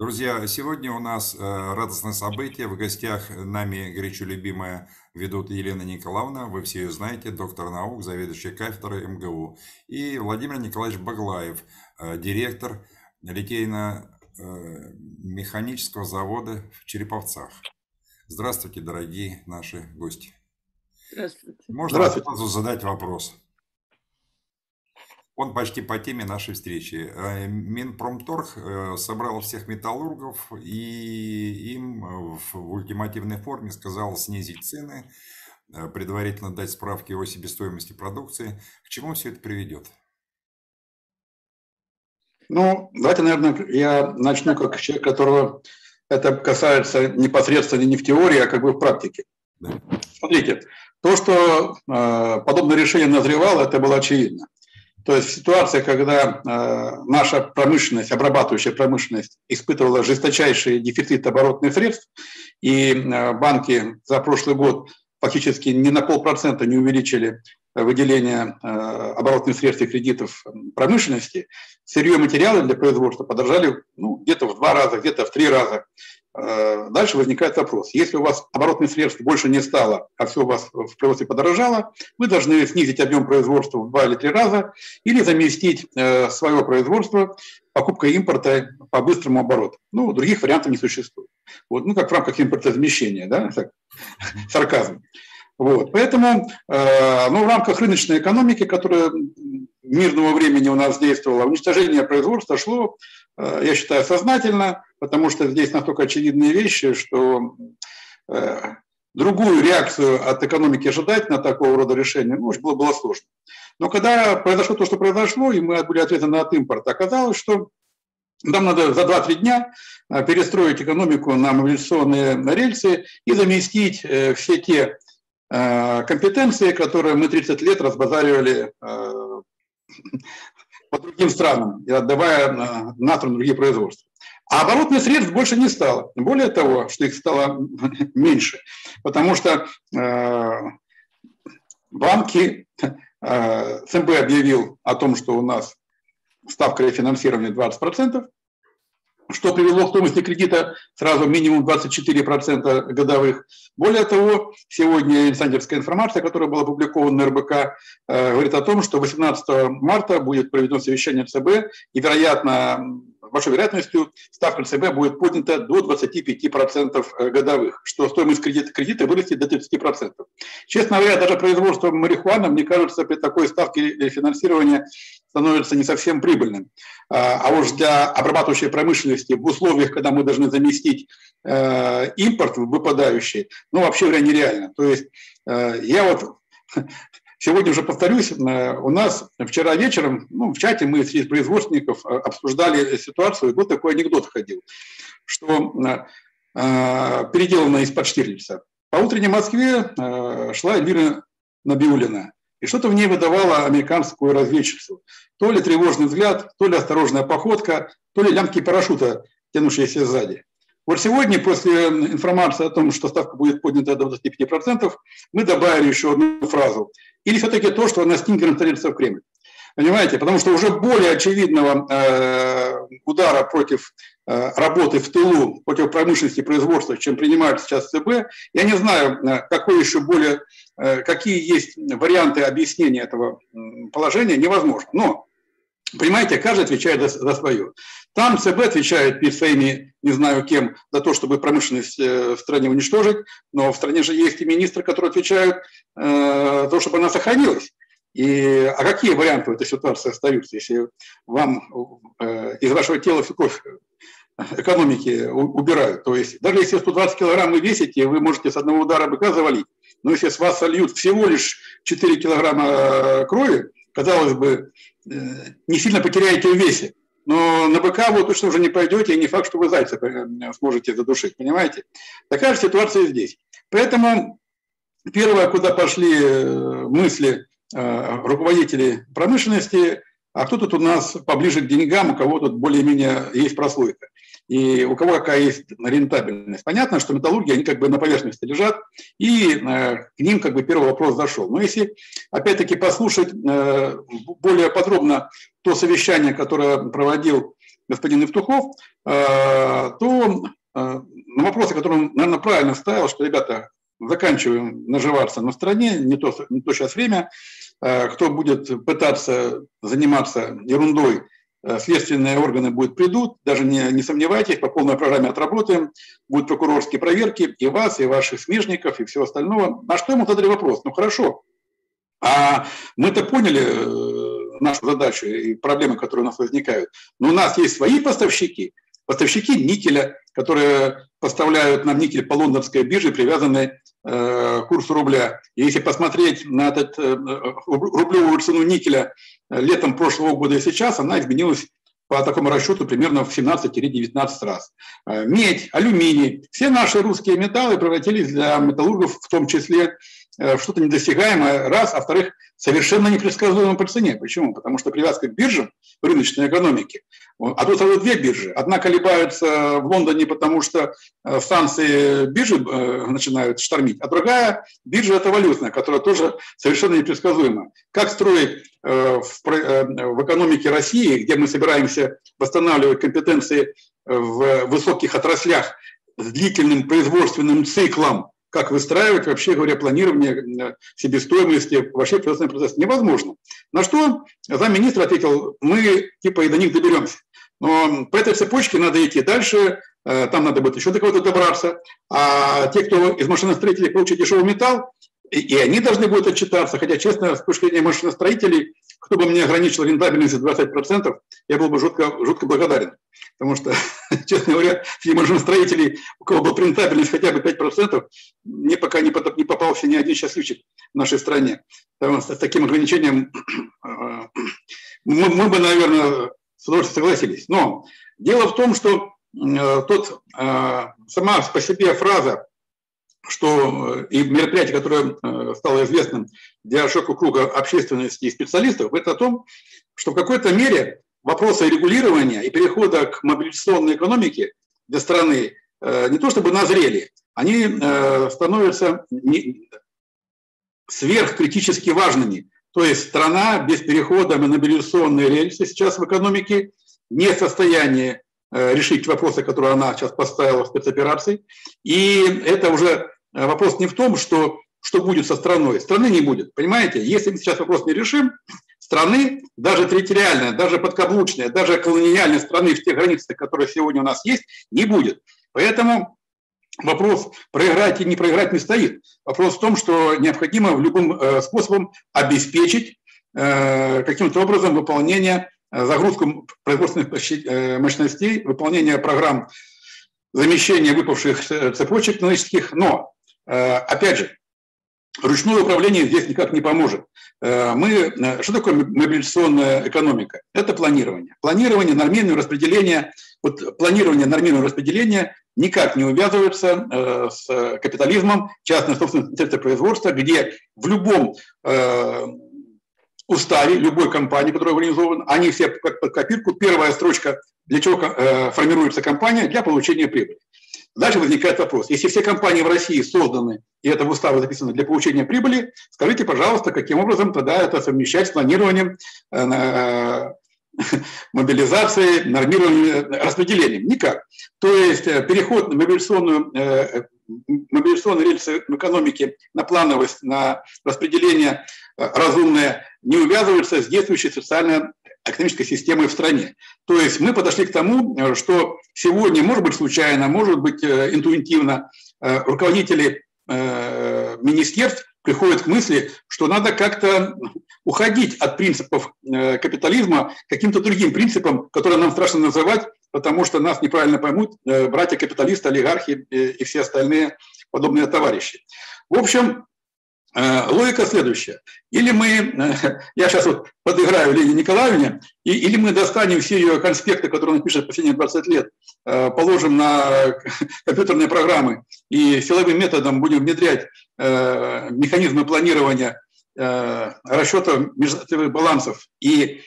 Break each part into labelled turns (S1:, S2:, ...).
S1: Друзья, сегодня у нас э, радостное событие. В гостях нами горячо любимая ведут Елена Николаевна, вы все ее знаете, доктор наук, заведующая кафедрой МГУ, и Владимир Николаевич Баглаев, э, директор литейно-механического э, завода в Череповцах. Здравствуйте, дорогие наши гости. Здравствуйте. Можно Здравствуйте. сразу задать вопрос. Он почти по теме нашей встречи. Э, Минпромторг э, собрал всех металлургов и им в ультимативной форме сказал снизить цены, э, предварительно дать справки о себестоимости продукции. К чему все это приведет?
S2: Ну, давайте, наверное, я начну как человек, которого это касается непосредственно не в теории, а как бы в практике. Да. Смотрите, то, что э, подобное решение назревало, это было очевидно. То есть ситуация, когда э, наша промышленность, обрабатывающая промышленность испытывала жесточайший дефицит оборотных средств, и э, банки за прошлый год фактически ни на полпроцента не увеличили выделение э, оборотных средств и кредитов промышленности, сырье и материалы для производства подорожали ну, где-то в два раза, где-то в три раза. Э, дальше возникает вопрос. Если у вас оборотных средств больше не стало, а все у вас в производстве подорожало, вы должны снизить объем производства в два или три раза или заместить э, свое производство покупкой импорта по быстрому обороту. Ну, других вариантов не существует. Вот, ну, как в рамках импортозамещения, да, так, сарказм. Вот, поэтому, э, ну, в рамках рыночной экономики, которая мирного времени у нас действовала, уничтожение производства шло, э, я считаю, сознательно, потому что здесь настолько очевидные вещи, что э, другую реакцию от экономики ожидать на такого рода решение, ну, было, было сложно. Но когда произошло то, что произошло, и мы были ответаны от импорта, оказалось, что нам надо за 2-3 дня э, перестроить экономику на мобилизационные рельсы и заместить все те компетенции, которые мы 30 лет разбазаривали по другим странам, отдавая на, на другие производства. А оборотных средств больше не стало. Более того, что их стало меньше, потому что э, банки, э, ЦБ объявил о том, что у нас ставка рефинансирования 20%, что привело к стоимости кредита сразу минимум 24% годовых. Более того, сегодня инсайдерская информация, которая была опубликована на РБК, э, говорит о том, что 18 марта будет проведено совещание ЦБ, и, вероятно, большой вероятностью ставка ЦБ будет поднята до 25% э, годовых, что стоимость кредита, кредита вырастет до 30%. Честно говоря, даже производство марихуаны, мне кажется, при такой ставке финансирования становится не совсем прибыльным. А, а уж для обрабатывающей промышленности в условиях, когда мы должны заместить э, импорт выпадающий, ну, вообще говоря, нереально. То есть э, я вот Сегодня уже повторюсь, э, у нас вчера вечером, ну, в чате мы среди производственников э, обсуждали ситуацию, и вот такой анекдот ходил, что э, переделано из-под Штирлица. По утренней Москве э, шла Эльвира Набиулина, и что-то в ней выдавало американскую разведчицу. То ли тревожный взгляд, то ли осторожная походка, то ли лямки парашюта, тянущиеся сзади. Вот сегодня, после информации о том, что ставка будет поднята до 25%, мы добавили еще одну фразу. Или все-таки то, что она Стингером столица в Кремль. Понимаете? Потому что уже более очевидного э, удара против э, работы в тылу, против промышленности производства, чем принимает сейчас ЦБ, я не знаю, э, какой еще более, какие есть варианты объяснения этого положения, невозможно. Но Понимаете, каждый отвечает за, за свое. Там ЦБ отвечает перед своими, не знаю кем, за то, чтобы промышленность э, в стране уничтожить, но в стране же есть и министры, которые отвечают э, то, чтобы она сохранилась. И, а какие варианты в этой ситуации остаются, если вам э, из вашего тела кровь экономики убирают? То есть даже если 120 килограмм вы весите, вы можете с одного удара быка завалить. Но если с вас сольют всего лишь 4 килограмма э, крови, казалось бы, э, не сильно потеряете в весе. Но на быка вы точно уже не пойдете, и не факт, что вы зайца э, сможете задушить, понимаете? Такая же ситуация здесь. Поэтому первое, куда пошли э, мысли руководителей промышленности, а кто тут у нас поближе к деньгам, у кого тут более-менее есть прослойка и у кого какая есть рентабельность. Понятно, что металлурги, они как бы на поверхности лежат, и э, к ним как бы первый вопрос зашел. Но если, опять-таки, послушать э, более подробно то совещание, которое проводил господин Евтухов, то на вопросы, которые он, наверное, правильно ставил, что, ребята, заканчиваем наживаться на стране, не то, не то сейчас время, кто будет пытаться заниматься ерундой, следственные органы будут придут, даже не, не сомневайтесь, по полной программе отработаем, будут прокурорские проверки и вас, и ваших смежников, и всего остального. На что ему задали вопрос? Ну хорошо, а мы-то поняли э, нашу задачу и проблемы, которые у нас возникают, но у нас есть свои поставщики, поставщики никеля, которые поставляют нам никель по лондонской бирже, привязанной э, к курсу рубля. Если посмотреть на этот, э, рублевую цену никеля э, летом прошлого года и сейчас, она изменилась по такому расчету примерно в 17-19 раз. Медь, алюминий, все наши русские металлы превратились для металлургов в том числе что-то недосягаемое, раз, а во-вторых, совершенно непредсказуемо по цене. Почему? Потому что привязка к биржам в рыночной экономике, а тут сразу две биржи. Одна колебается в Лондоне, потому что э, станции биржи э, начинают штормить, а другая биржа – это валютная, которая тоже совершенно непредсказуема. Как строить в экономике России, где мы собираемся восстанавливать компетенции в высоких отраслях с длительным производственным циклом, как выстраивать, вообще говоря, планирование э, себестоимости, вообще производственный процесс невозможно. На что замминистра ответил, мы типа и до них доберемся. Но по этой цепочке надо идти дальше, э, там надо будет еще до кого-то добраться. А те, кто из машиностроителей получит дешевый металл, и они должны будут отчитаться, хотя, честно, с точки зрения машиностроителей, кто бы мне ограничил рентабельность в 20%, я был бы жутко, жутко благодарен. Потому что, честно говоря, среди машиностроителей, у кого была рентабельность хотя бы 5%, мне пока не попался ни один счастливчик в нашей стране. Потому что с таким ограничением мы, мы бы, наверное, с удовольствием согласились. Но дело в том, что э, тот, э, сама по себе фраза что э, и мероприятие, которое э, стало известным для широкого круга общественности и специалистов, это о том, что в какой-то мере вопросы регулирования и перехода к мобилизационной экономике для страны э, не то чтобы назрели, они становятся сверхкритически важными. То есть страна без перехода на мобилизационные рельсы сейчас в экономике не в состоянии решить вопросы, которые она сейчас поставила в спецоперации. И это уже Э, вопрос не в том, что, что будет со страной. Страны не будет, понимаете? Если мы сейчас вопрос не решим, страны, даже территориальная, даже подкаблучная, даже колониальной страны в тех границах, которые сегодня у нас есть, не будет. Поэтому вопрос проиграть и не проиграть не стоит. Вопрос в том, что необходимо в любым э, способом обеспечить э, каким-то образом выполнение, загрузку производственных мощностей, выполнение программ замещения выпавших цепочек экономических, но Э, опять же, ручное управление здесь никак не поможет. Э, мы, э, что такое мобилизационная экономика? Это планирование. Планирование, нормированное распределение. Вот планирование, нормированное распределение никак не увязывается с капитализмом, частной собственности производства, где в любом уставе любой компании, которая организована, они все как под копирку. Первая строчка, для чего формируется компания? Для получения прибыли. Дальше возникает вопрос. Если все компании в России созданы, и это в уставе записано для получения прибыли, скажите, пожалуйста, каким образом тогда это совмещать с планированием э, э, мобилизации, нормированием, распределением? Никак. То есть э, переход на мобилизационную, мобилизационные рельсы в экономике на плановость, на распределение разумное не увязывается с действующей социально экономической системой в стране. То есть мы подошли к тому, э, что сегодня, может быть, случайно, может быть, э, интуитивно э, руководители министерств приходят к мысли, что надо как-то уходить от принципов капитализма каким-то другим принципам, которые нам страшно называть, потому что нас неправильно поймут братья-капиталисты, олигархи и все остальные подобные товарищи. В общем, Э, логика следующая. Или мы, э, я сейчас вот подыграю Лене Николаевне, и, или мы достанем все ее конспекты, которые она пишет последние 20 лет, э, положим на компьютерные программы и силовым методом будем внедрять механизмы планирования расчета межотраслевых балансов и,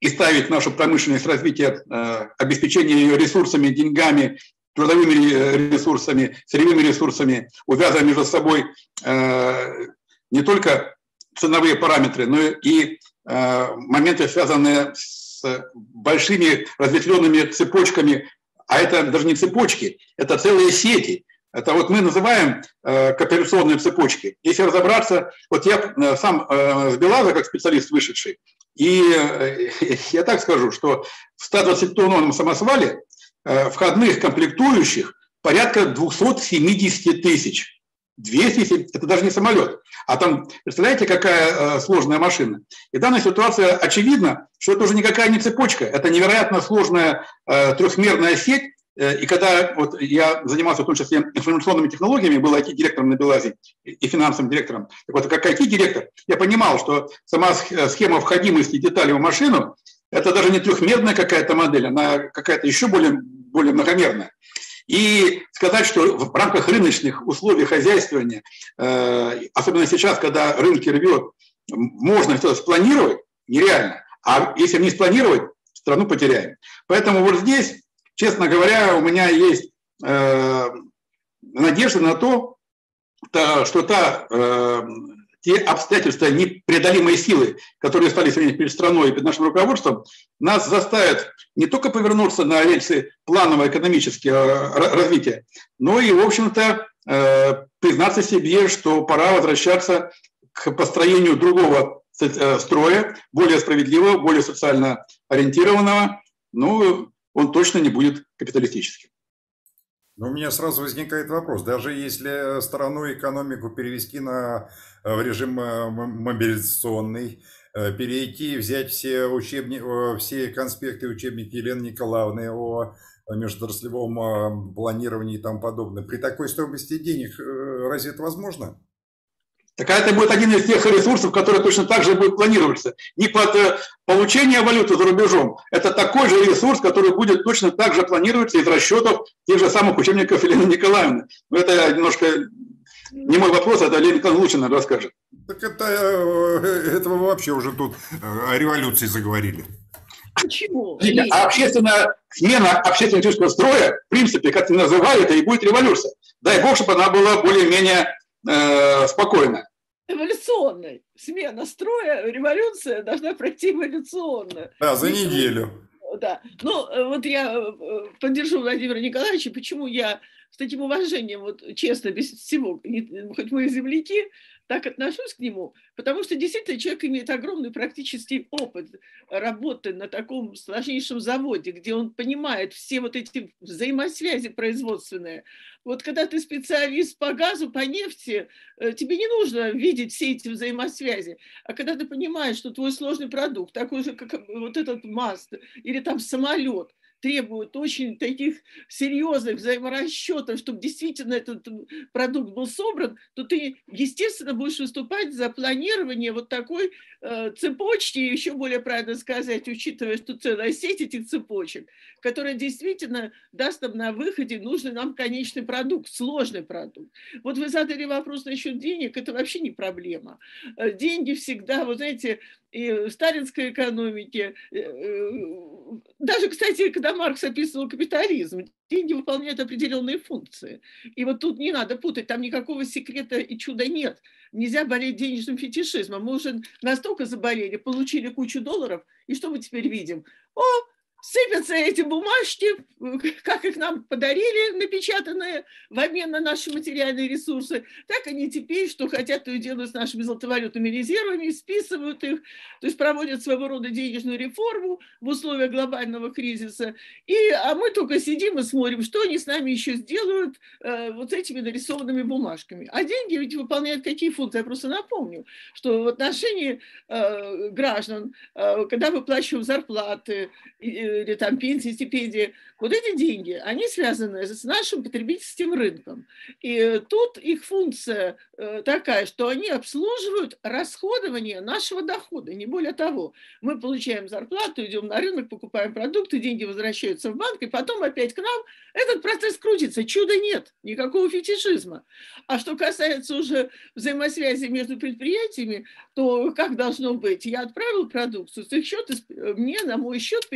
S2: и ставить нашу промышленность развитие, обеспечение ее ресурсами, деньгами трудовыми э, ресурсами, сырьевыми ресурсами, увязывая между собой э, не только ценовые параметры, но и э, моменты, связанные с большими разветвленными цепочками, а это даже не цепочки, это целые сети. Это вот мы называем э, кооперационные цепочки. Если разобраться, вот я э, сам э, с Белаза, как специалист вышедший, и э, я так скажу, что в 120-тонном самосвале э, входных комплектующих порядка 270 тысяч. 200, это даже не самолет. А там, представляете, какая э, сложная машина. И данная ситуация очевидна, что это уже никакая не цепочка, это невероятно сложная трехмерная сеть. Э, и когда вот я занимался в том числе информационными технологиями, был IT-директором на Белазе и финансовым директором. Так вот, как IT-директор, я понимал, что сама схема входимости деталей в машину – это даже не трехмерная какая-то модель, она какая-то еще более, более многомерная. И сказать, что в рамках рыночных условий хозяйствования, э, особенно сейчас, когда рынки рвет, можно все спланировать, нереально. А если не спланировать, страну потеряем. Поэтому вот здесь, честно говоря, у меня есть э, надежда на то, что та э, те обстоятельства, непреодолимые силы, которые стали сегодня перед страной и перед нашим руководством, нас заставят не только повернуться на рельсы планового экономического развития, но и, в общем-то, э, признаться себе, что пора возвращаться к построению другого э, строя, более справедливого, более социально ориентированного, но он точно не будет капиталистическим.
S1: Но у меня сразу возникает вопрос, даже если сторону экономику перевести на, э, в режим э, мобилизационный, э, перейти, взять все, учебни, все конспекты учебники Елены Николаевны о межотраслевом планировании и тому подобное, при такой стоимости денег разве это возможно?
S2: Так это будет один из тех ресурсов, который точно так же будет планироваться. Не под э, получение валюты за рубежом. Это такой же ресурс, который будет точно так же планироваться из расчетов тех же самых учебников Елены Николаевны. Но это немножко не мой вопрос, это Лена Николаевна лучше, наверное, расскажет.
S1: Так это, э, это вы вообще уже тут э, о революции заговорили.
S2: Почему? А общественная смена общественно-политического строя, в принципе, как ты это и будет революция. Дай бог, чтобы она была более-менее э, спокойная
S3: эволюционной. Смена строя, революция должна пройти эволюционно.
S1: Да, за неделю.
S3: Да. Ну, э, вот я э, поддержу Владимира Николаевича, почему я с таким уважением, вот честно, без всего, хоть мы и земляки, так отношусь к нему, потому что действительно человек имеет огромный практический опыт работы на таком сложнейшем заводе, где он понимает все вот эти взаимосвязи производственные. Вот когда ты специалист по газу, по нефти, э, тебе не нужно видеть все эти взаимосвязи, а когда ты понимаешь, что твой сложный продукт, такой же, как вот этот маст или там самолет, требуют очень таких серьезных взаиморасчетов, чтобы действительно этот продукт был собран, то ты, естественно, будешь выступать за планирование вот такой э, цепочки, еще более правильно сказать, учитывая, что целая сеть этих цепочек, которая действительно даст нам на выходе нужный нам конечный продукт, сложный продукт. Вот вы задали вопрос насчет денег, это вообще не проблема. Э, деньги всегда, вы знаете, и в сталинской экономике, э, э, даже, кстати, когда Маркс описывал капитализм, деньги выполняют определенные функции. И вот тут не надо путать, там никакого секрета и чуда нет. Нельзя болеть денежным фетишизмом. Мы уже настолько заболели, получили кучу долларов, и что мы теперь видим? О, сыпятся эти бумажки, как их нам подарили, напечатанные в обмен на наши материальные ресурсы, так они теперь, что хотят, то и делают с нашими золотовалютными резервами, списывают их, то есть проводят своего рода денежную реформу в условиях глобального кризиса. И, а мы только сидим и смотрим, что они с нами еще сделают э, вот этими нарисованными бумажками. А деньги ведь выполняют какие функции? Я просто напомню, что в отношении э, граждан, э, когда выплачиваем зарплаты, э, или там пенсии, стипендии, вот эти деньги, они связаны с нашим потребительским рынком. И тут их функция э, такая, что они обслуживают расходование нашего дохода, не более того. Мы получаем зарплату, идем на рынок, покупаем продукты, деньги возвращаются в банк, и потом опять к нам этот процесс крутится. Чуда нет, никакого фетишизма. А что касается уже взаимосвязи между предприятиями, то как должно быть? Я отправил продукцию, с их счета мне на мой счет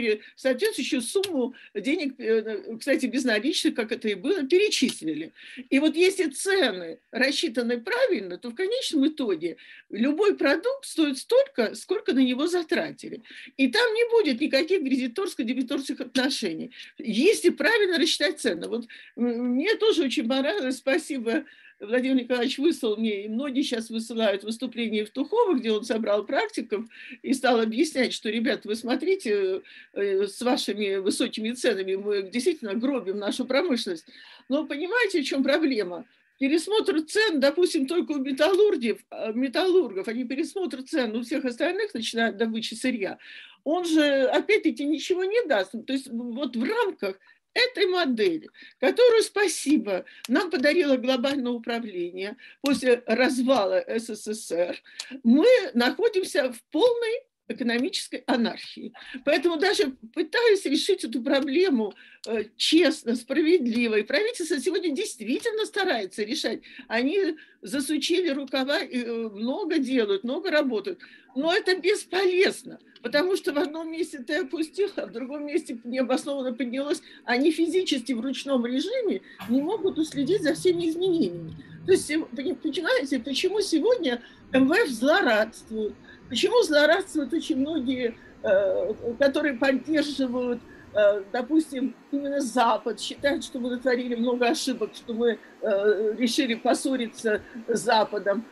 S3: соответствующую сумму денег, э, кстати, безналичных, как это и было, перечислили. И вот если цены рассчитаны правильно, то в конечном итоге любой продукт стоит столько, сколько на него затратили. И там не будет никаких кредиторско-дебиторских отношений, если правильно рассчитать цены. Вот мне тоже очень понравилось, спасибо Владимир Николаевич выслал мне, и многие сейчас высылают выступление Тухово, где он собрал практиков и стал объяснять, что, ребят, вы смотрите, э, с вашими высокими ценами мы действительно гробим нашу промышленность. Но понимаете, в чем проблема? Пересмотр цен, допустим, только у металлургов, а, металлургов, не пересмотр цен у всех остальных, начиная от добычи сырья, он же, опять-таки, ничего не даст. То есть вот в рамках этой модели, которую, спасибо, нам подарило глобальное управление после развала СССР, мы находимся в полной экономической анархии. Поэтому даже пытаясь решить эту проблему э, честно, справедливо, и правительство сегодня действительно старается решать. Они засучили рукава, и э, много делают, много работают. Но это бесполезно, потому что в одном месте ты опустил, а в другом месте необоснованно поднялось. Они физически в ручном режиме не могут уследить за всеми изменениями. То есть, понимаете, почему сегодня МВФ злорадствует, Почему злорадствуют очень многие, э, которые поддерживают, э, допустим, именно Запад, считают, что мы натворили много ошибок, что мы э, решили поссориться с Западом,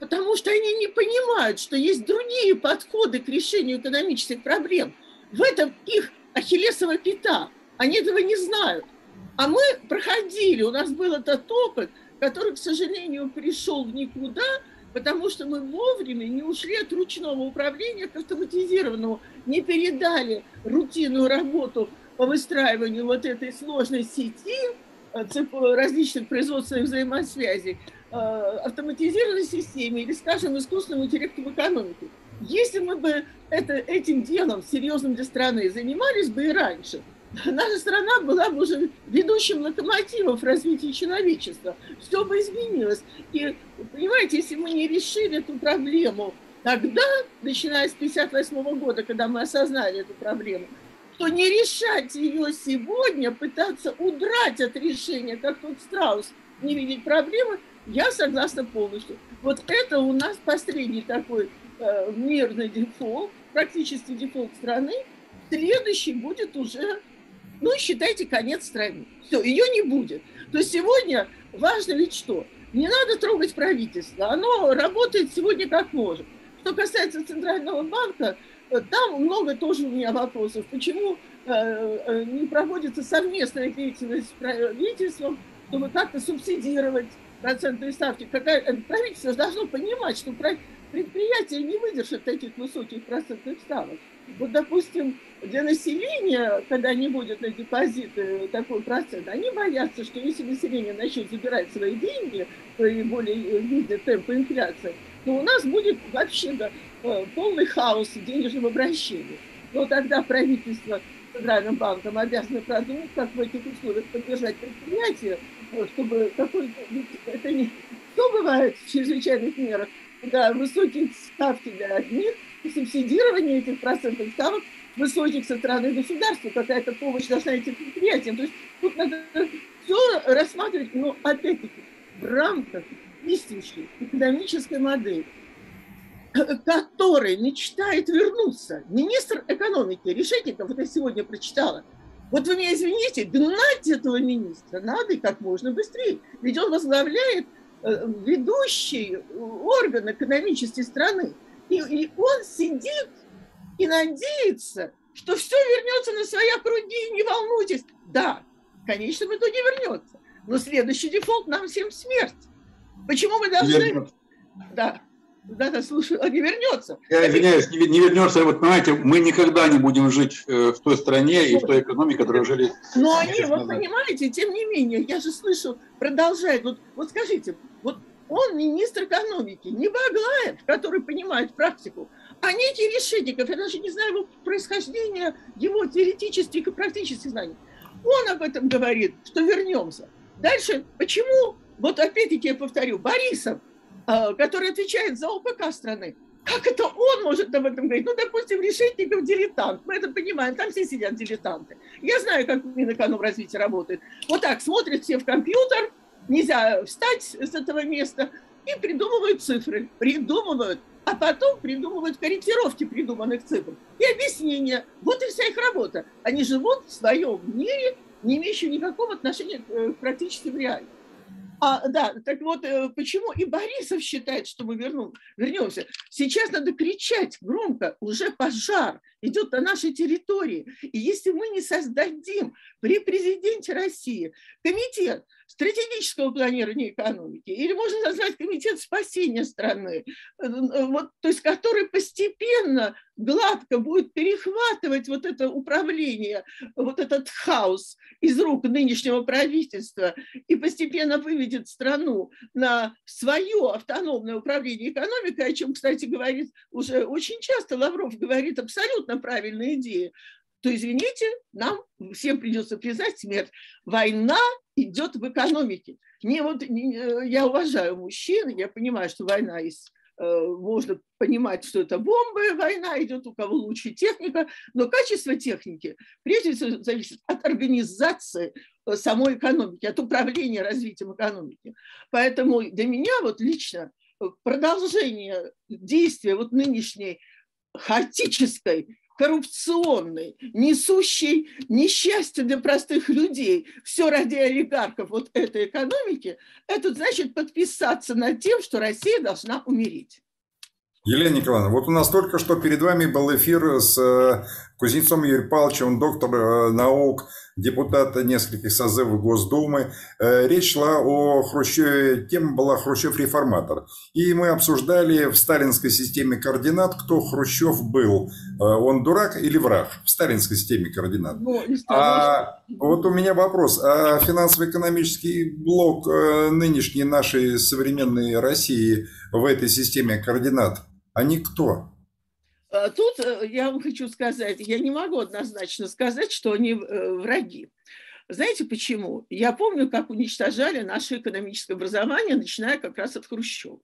S3: потому что они не понимают, что есть другие подходы к решению экономических проблем. В этом их ахиллесова пята. Они этого не знают. А мы проходили, у нас был этот опыт, который, к сожалению, пришел в никуда – потому что мы вовремя не ушли от ручного управления к автоматизированному, не передали рутинную работу по выстраиванию вот этой сложной сети э, различных производственных взаимосвязей э, автоматизированной системе или, скажем, искусственному интеллекту в экономике. Если мы бы это, этим делом серьезным для страны занимались бы и раньше – наша страна была бы уже ведущим локомотивом в развитии человечества. Все бы изменилось. И, понимаете, если мы не решили эту проблему тогда, начиная с 1958 года, когда мы осознали эту проблему, то не решать ее сегодня, пытаться удрать от решения, как тот страус, не видеть проблемы, я согласна полностью. Вот это у нас последний такой э, мирный дефолт, практически дефолт страны. Следующий будет уже ну, считайте, конец страны. Все, ее не будет. То есть сегодня важно ведь что? Не надо трогать правительство. Оно работает сегодня как может. Что касается Центрального банка, э, там много тоже у меня вопросов. Почему э, э, не проводится совместная деятельность с правительством, чтобы как-то субсидировать процентные ставки? Какая, правительство должно понимать, что предприятия не выдержат таких высоких процентных ставок. Вот, допустим, для населения, когда не будет на депозиты такой процент, они боятся, что если население начнет забирать свои деньги при более виде темпа инфляции, то у нас будет вообще да, э, полный хаос в денежном обращении. Но тогда правительство Центральным банком обязано продумать, как в этих условиях поддержать предприятие, чтобы какой-то... Это не... Что бывает в чрезвычайных мерах? Да, высокие ставки для одних, субсидирование этих процентных ставок высоких со стороны государства, какая-то помощь должна идти предприятиям. То есть тут надо все рассматривать, но опять-таки в рамках действующей экономической модели, которой мечтает вернуться министр экономики Решетников, вот я сегодня прочитала, вот вы меня извините, гнать этого министра надо и как можно быстрее. Ведь он возглавляет э, ведущий орган экономической страны. И, и он сидит и надеется, что все вернется на свои круги, не волнуйтесь. Да, в конечном итоге вернется. Но следующий дефолт нам всем смерть. Почему мы должны... Вернется. Да, да, да, слушаю, он не вернется.
S2: Я извиняюсь, не, не вернется. Вот понимаете, мы никогда не будем жить э, в той стране и в той экономике, которая жили.
S3: Но они, вот понимаете, тем не менее, я же слышу, продолжает. Вот, вот скажите, вот он министр экономики, не Баглаев, который понимает практику, а некий Решетников, я даже не знаю его происхождения, его теоретических и практических знаний. Он об этом говорит, что вернемся. Дальше, почему, вот опять-таки я повторю, Борисов, а, который отвечает за ОПК страны, Как это он может об этом говорить? Ну, допустим, Решетников дилетант. Мы это понимаем, там все сидят дилетанты. Я знаю, как Минэкономразвитие работает. Вот так, смотрят все в компьютер, нельзя встать с этого места, и придумывают цифры. Придумывают. А потом придумывают корректировки придуманных цифр. И объяснения. Вот и вся их работа. Они живут в своем мире, не имеющем никакого отношения к э, практически в реальности. А, да, так вот, э, почему и Борисов считает, что мы вернем, вернемся. Сейчас надо кричать громко, уже пожар идет на нашей территории. И если мы не создадим при президенте России комитет стратегического планирования экономики, или можно назвать комитет спасения страны, э, вот, то есть который постепенно гладко будет перехватывать вот это управление, вот этот хаос из рук нынешнего правительства и постепенно выведет страну на свое автономное управление экономикой, о чем, кстати, говорит уже очень часто Лавров говорит абсолютно правильные идеи, то, извините, нам всем придется признать смерть. Война идет в экономике. Не, вот, э, я уважаю мужчин, я понимаю, что война из Э, можно понимать, что это бомбы, война идет, у кого лучше техника, но качество техники прежде всего зависит от организации э, самой экономики, от управления развитием экономики. Поэтому для меня вот лично продолжение действия вот нынешней хаотической коррупционный, несущий несчастье для простых людей, все ради олигархов вот этой экономики, это значит подписаться над тем, что Россия должна умереть.
S1: Елена Николаевна, вот у нас только что перед вами был эфир с э, Кузнецом Юрием Павловичем, он доктор э, наук, депутат нескольких созывов Госдумы. Э, речь шла о Хрущеве, тема была «Хрущев-реформатор». И мы обсуждали в сталинской системе координат, кто Хрущев был. Он дурак или враг в сталинской системе координат? Ну, а вот у меня вопрос. А финансово-экономический блок нынешней нашей современной России в этой системе координат – они кто?
S3: А тут э, я вам хочу сказать, я не могу однозначно сказать, что они э, враги. Знаете почему? Я помню, как уничтожали наше экономическое образование, начиная как раз от Хрущева.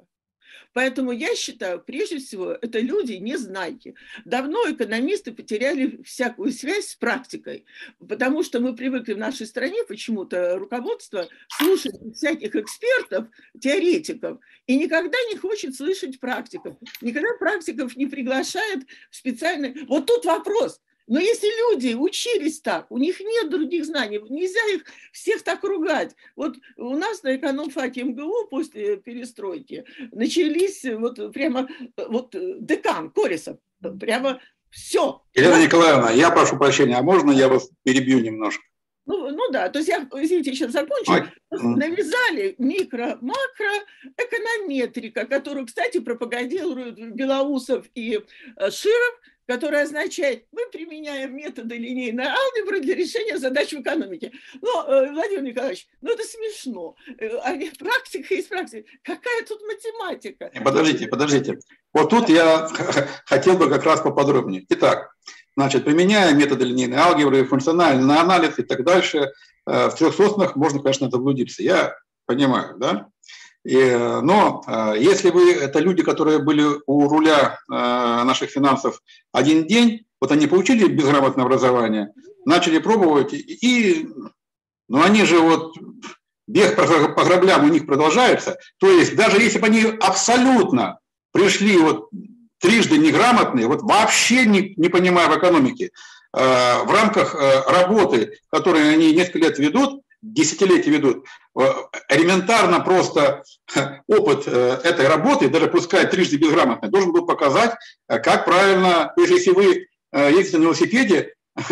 S3: Поэтому я считаю, прежде всего, это люди не знайки. Давно экономисты потеряли всякую связь с практикой, потому что мы привыкли в нашей стране почему-то руководство слушать всяких экспертов, теоретиков, и никогда не хочет слышать практиков. Никогда практиков не приглашает в специальный... Вот тут вопрос, но если люди учились так, у них нет других знаний, нельзя их всех так ругать. Вот у нас на экономфаке МГУ после перестройки начались вот прямо вот декан Корисов, прямо все.
S2: Елена Николаевна, я прошу прощения, а можно я вас перебью немножко?
S3: Ну, ну да, то есть я, извините, сейчас закончу. Ой. Навязали микро-макро эконометрика, которую, кстати, пропагандируют Белоусов и э, Широв, которое означает, мы применяем методы линейной алгебры для решения задач в экономике. Но, э, Владимир Николаевич, ну это смешно. Э, а практика есть практика. Какая тут математика?
S2: Подождите, подождите. Вот тут я хотел бы как раз поподробнее. Итак, значит, применяя методы линейной алгебры, функциональный анализ и так дальше, э, в трех соснах можно, конечно, заблудиться. Я понимаю, да? И, но э, если вы, это люди, которые были у руля э, наших финансов один день, вот они получили безграмотное образование, начали пробовать, и, ну они же вот, бег по граблям у них продолжается, то есть даже если бы они абсолютно пришли вот трижды неграмотные, вот вообще не, не понимая в экономике, э, в рамках работы, которую они несколько лет ведут, десятилетия ведут, э, элементарно просто опыт э, этой работы, даже пускай трижды безграмотный, должен был показать, э, как правильно, если вы ездите на велосипеде,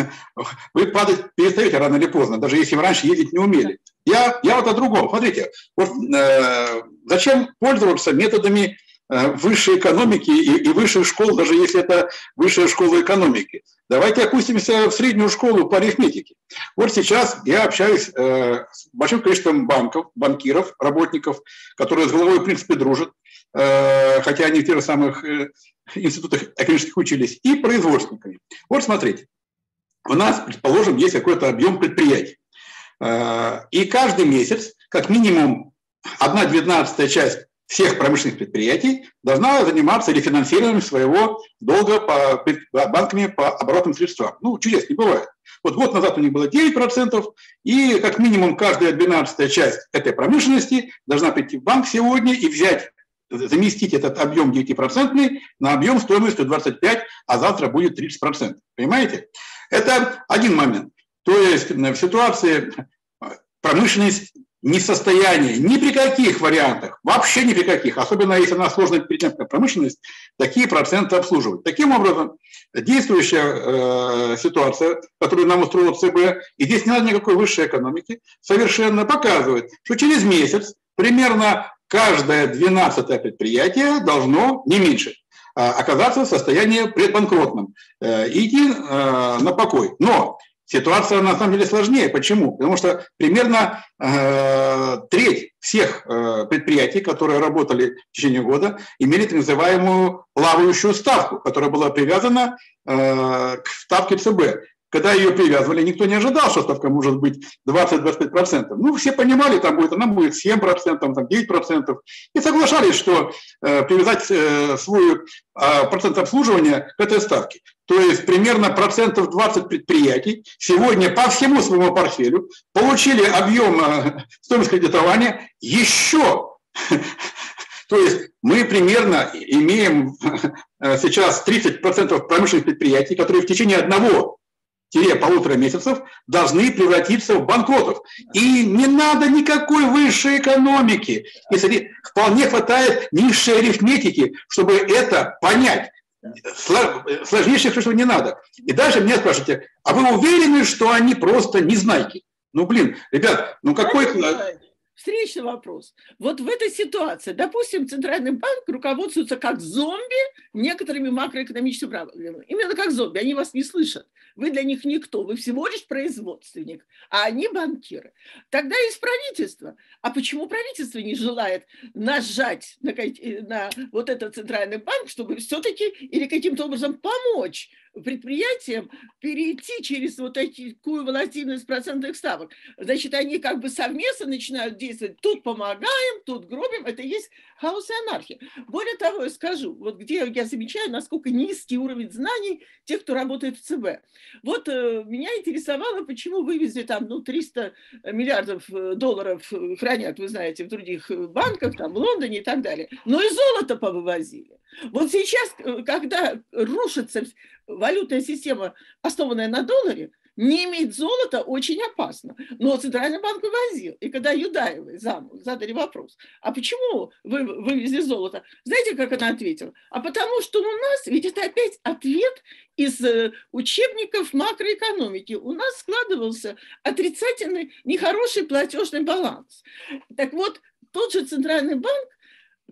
S2: вы падать перестаете рано или поздно, даже если вы раньше ездить не умели. Я, я вот о другом. Смотрите, вот, э, зачем пользоваться методами Э, высшей экономики и, и высших школ, даже если это высшая школа экономики. Давайте опустимся в среднюю школу по арифметике. Вот сейчас я общаюсь э, с большим количеством банков, банкиров, работников, которые с головой, в принципе, дружат, э, хотя они в тех же самых э, институтах экономических учились, и производственниками. Вот смотрите, у нас, предположим, есть какой-то объем предприятий. Э, и каждый месяц, как минимум, одна двенадцатая часть всех промышленных предприятий должна заниматься рефинансированием своего долга по, банками по оборотным средствам. Ну, чудес не бывает. Вот год назад у них было 9%, и как минимум каждая 12 часть этой промышленности должна прийти в банк сегодня и взять заместить этот объем 9% на объем стоимостью 25, а завтра будет 30%. Понимаете? Это один момент. То есть в ситуации промышленность не в состоянии ни при каких вариантах, вообще ни при каких, особенно если она сложная предпринимательская промышленность, такие проценты обслуживать. Таким образом, действующая э, ситуация, которую нам устроил ЦБ, и здесь не надо никакой высшей экономики, совершенно показывает, что через месяц примерно каждое 12 предприятие должно не меньше э, оказаться в состоянии предбанкротном, э, идти э, на покой. Но Ситуация на самом деле сложнее. Почему? Потому что примерно э, треть всех э, предприятий, которые работали в течение года, имели так называемую плавающую ставку, которая была привязана э, к ставке ЦБ. Когда ее привязывали, никто не ожидал, что ставка может быть 20-25%. Ну, все понимали, там будет, она будет 7%, там 9%. И соглашались, что э, привязать э, свой э, процент обслуживания к этой ставке. То есть примерно процентов 20 предприятий сегодня по всему своему портфелю получили объем э, стоимости кредитования еще то есть мы примерно имеем э, сейчас 30% промышленных предприятий, которые в течение одного полутора месяцев должны превратиться в банкротов. И не надо никакой высшей экономики. Если вполне хватает низшей арифметики, чтобы это понять. Сложнейших что не надо. И дальше меня спрашиваете, а вы уверены, что они просто не знайки? Ну, блин, ребят, ну какой
S3: встречный вопрос. Вот в этой ситуации, допустим, Центральный банк руководствуется как зомби некоторыми макроэкономическими проблемами. Именно как зомби, они вас не слышат. Вы для них никто, вы всего лишь производственник, а они банкиры. Тогда есть правительство. А почему правительство не желает нажать на, на вот этот Центральный банк, чтобы все-таки или каким-то образом помочь предприятиям перейти через вот такую волатильность процентных ставок. Значит, они как бы совместно начинают действовать. Тут помогаем, тут гробим. Это есть хаос и анархия. Более того, я скажу, вот где я замечаю, насколько низкий уровень знаний тех, кто работает в ЦБ. Вот э, меня интересовало, почему вывезли там, ну, 300 миллиардов э, долларов э, хранят, вы знаете, в других банках, там, в Лондоне и так далее. Но и золото повывозили. Вот сейчас, э, когда рушится валютная система, основанная на долларе, не иметь золота очень опасно. Но Центральный банк вывозил. И когда Юдаевой заму задали вопрос, а почему вы вывезли золото? Знаете, как она ответила? А потому что у нас, ведь это опять ответ из э, учебников макроэкономики. У нас складывался отрицательный, нехороший платежный баланс. Так вот, тот же Центральный банк,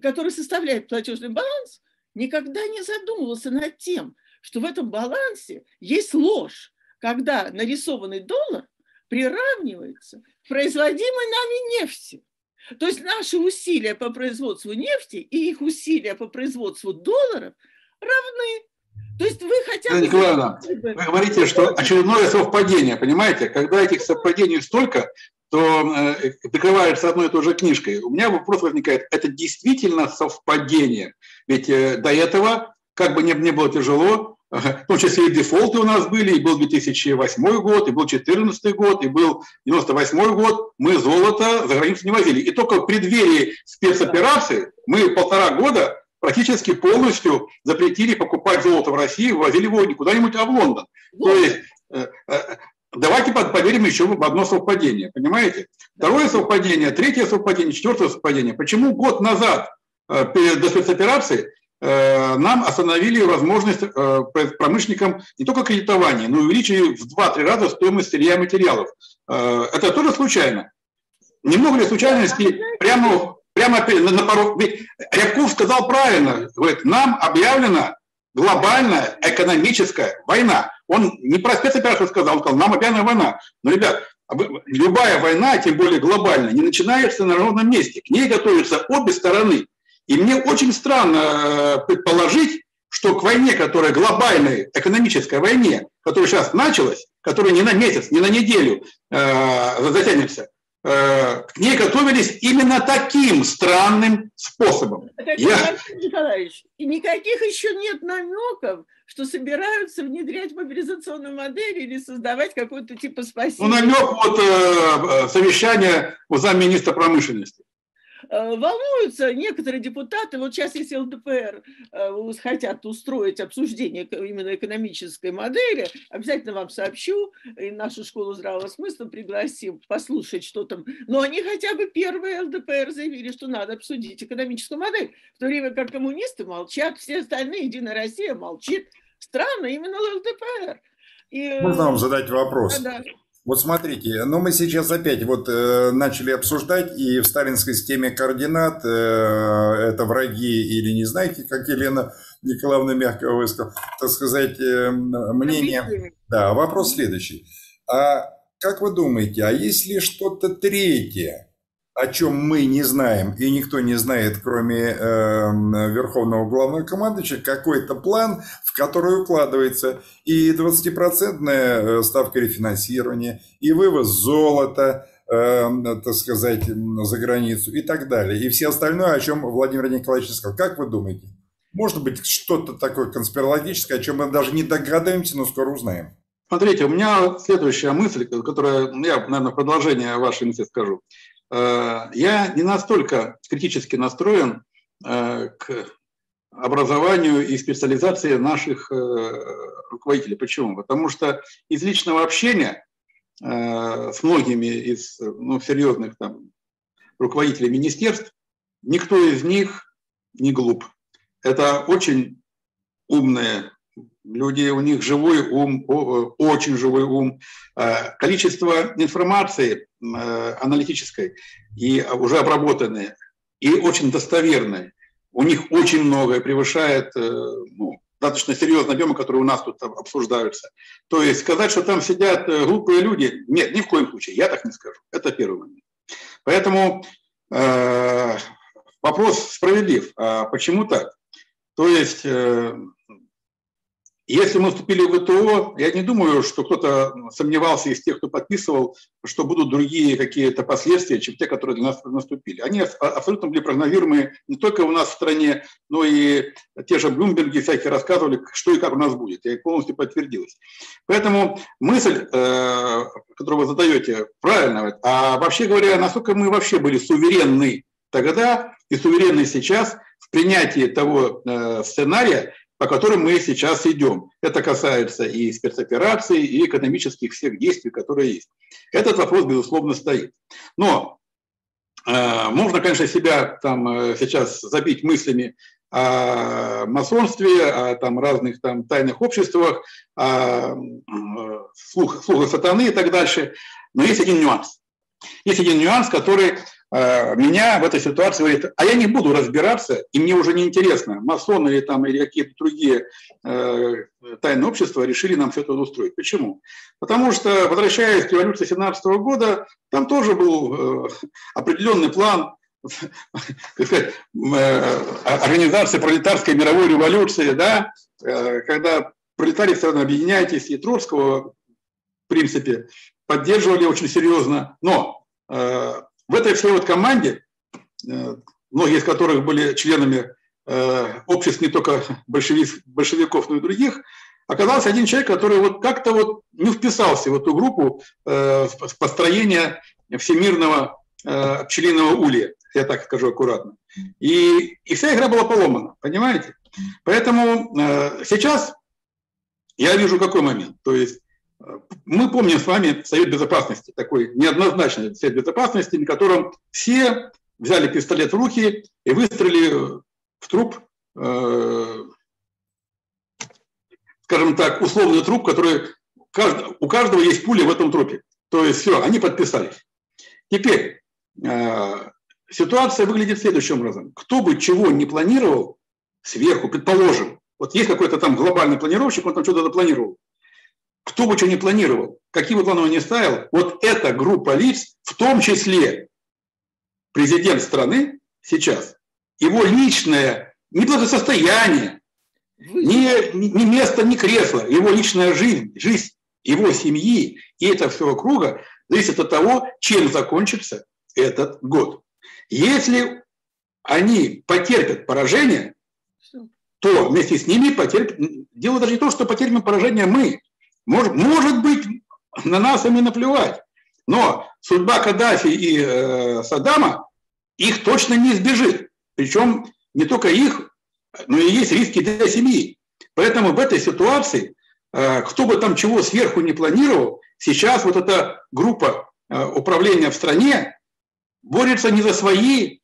S3: который составляет платежный баланс, никогда не задумывался над тем, что в этом балансе есть ложь, когда нарисованный доллар приравнивается к производимой нами нефти. То есть наши усилия по производству нефти и их усилия по производству долларов равны. То есть вы хотя бы...
S2: Николаевна, вы говорите, что очередное совпадение, понимаете? Когда этих совпадений столько, то э, прикрывается одной и той же книжкой. У меня вопрос возникает, это действительно совпадение? Ведь э, до этого, как бы не, не было тяжело, в том числе и дефолты у нас были, и был 2008 год, и был 2014 год, и был 98 год, мы золото за границу не возили. И только в преддверии спецоперации мы полтора года практически полностью запретили покупать золото в России, ввозили его не куда-нибудь, а в Лондон. То есть э, Давайте поверим еще в одно совпадение, понимаете? Второе совпадение, третье совпадение, четвертое совпадение. Почему год назад, э, перед до спецоперации, э, нам остановили возможность э, промышленникам не только кредитования, но и увеличили в 2-3 раза стоимость сырья и материалов. Это тоже случайно? Немного ли случайностей прямо, прямо на пару... Ведь Рябков сказал правильно, говорит, нам объявлена глобальная экономическая война. Он не про спецоперацию сказал, он сказал, нам объявлена война. Но, ребят, любая война, тем более глобальная, не начинается на ровном месте. К ней готовятся обе стороны. И мне очень странно э, предположить, что к войне, которая глобальной экономической войне, которая сейчас началась, которая не на месяц, не на неделю э, затянется, к ней готовились именно таким странным способом.
S3: Я... Николаевич, и никаких еще нет намеков, что собираются внедрять мобилизационную модель или создавать какой-то типа спасения.
S2: Ну, намек вот э, совещания у замминистра промышленности.
S3: Э, волнуются некоторые депутаты, вот сейчас если ЛДПР э, хотят устроить обсуждение именно экономической модели, обязательно вам сообщу, и нашу школу здравого смысла пригласим послушать, что там. Но они хотя бы первые ЛДПР заявили, что надо обсудить экономическую модель, в то время как коммунисты молчат, все остальные, Единая Россия молчит. Странно, именно ЛДПР.
S1: И... Можно вам задать вопрос? Да, да. Вот смотрите, ну мы сейчас опять вот э, начали обсуждать, и в сталинской системе координат э, это враги или не знаете, как Елена Николаевна мягко высказала, так сказать, э, мнение. Да, вопрос следующий. А как вы думаете, а есть ли что-то третье, о чем мы не знаем, и никто не знает, кроме э, Верховного Главного Командующего, какой-то план, в который укладывается и 20% э, ставка рефинансирования, и вывоз золота, э, так сказать, за границу и так далее. И все остальное, о чем Владимир Николаевич сказал. Как вы думаете? Может быть, что-то такое конспирологическое, о чем мы даже не догадаемся, но скоро узнаем.
S2: Смотрите, у меня следующая мысль, которая, я, наверное, в продолжение вашей мысли скажу. Э, я не настолько критически настроен э, к образованию и специализации наших э, руководителей. Почему? Потому что из личного общения с многими из ну, серьезных там, руководителей министерств никто из них не глуп. Это очень умные люди, у них живой ум, очень живой ум. Количество информации аналитической и уже обработанные, и очень достоверные. У них очень многое превышает э, ну, достаточно серьезные объемы, которые у нас тут обсуждаются. То есть сказать, что там сидят э, глупые люди, нет, ни в коем случае, я так не скажу. Это первый момент. Поэтому э, вопрос справедлив. А почему так? То есть э, если мы вступили в ВТО, я не думаю, что кто-то сомневался из тех, кто подписывал, что будут другие какие-то последствия, чем те, которые для нас наступили. Они абсолютно были прогнозируемы не только у нас в стране, но и те же Блумберги всякие рассказывали, что и как у нас будет. И полностью подтвердилось. Поэтому мысль, э, которую вы задаете, правильная. А вообще говоря, насколько мы вообще были суверенны тогда и суверенны сейчас в принятии того э, сценария, по которым мы сейчас идем. Это касается и спецопераций, и экономических всех действий, которые есть. Этот вопрос, безусловно, стоит. Но э, можно, конечно, себя там э, сейчас забить мыслями о масонстве, о там, разных там, тайных обществах, о э, слух, слуха сатаны и так дальше. Но есть один нюанс. Есть один нюанс, который меня в этой ситуации говорит, а я не буду разбираться, и мне уже не интересно, масоны или, там, или какие-то другие э, тайные общества решили нам все это устроить. Почему? Потому что, возвращаясь к революции 17 года, там тоже был э, определенный план э, организации пролетарской мировой революции, да, э, когда пролетарии страны объединяйтесь, и Троцкого, в принципе, поддерживали очень серьезно, но э, в этой всей вот команде, э, многие из которых были членами э, обществ не только большевиков, но и других, оказался один человек, который вот как-то вот не вписался в эту группу э, построения всемирного пчелиного улья, я так скажу аккуратно. И, и вся игра была поломана, понимаете? Поэтому сейчас я вижу какой момент. То есть мы помним с вами Совет Безопасности, такой неоднозначный Совет Безопасности, на котором все взяли пистолет в руки и выстрелили в труп, э, скажем так, условный труп, который у каждого есть пуля в этом трупе. То есть все, они подписались. Теперь э, ситуация выглядит следующим образом. Кто бы чего не планировал сверху, предположим, вот есть какой-то там глобальный планировщик, он там что-то запланировал кто бы что ни планировал, какие бы планы он ни ставил, вот эта группа лиц, в том числе президент страны сейчас, его личное не благосостояние, ни, ни место, ни кресло, его личная жизнь, жизнь его семьи и это всего круга зависит от того, чем закончится этот год. Если они потерпят поражение, то вместе с ними потерпят... Дело даже не то, что потерпим поражение мы. Может, может быть, на нас им и наплевать. Но судьба Каддафи и э, Саддама их точно не избежит. Причем не только их, но и есть риски для семьи. Поэтому в этой ситуации, э, кто бы там чего сверху не планировал, сейчас вот эта группа э, управления в стране борется не за свои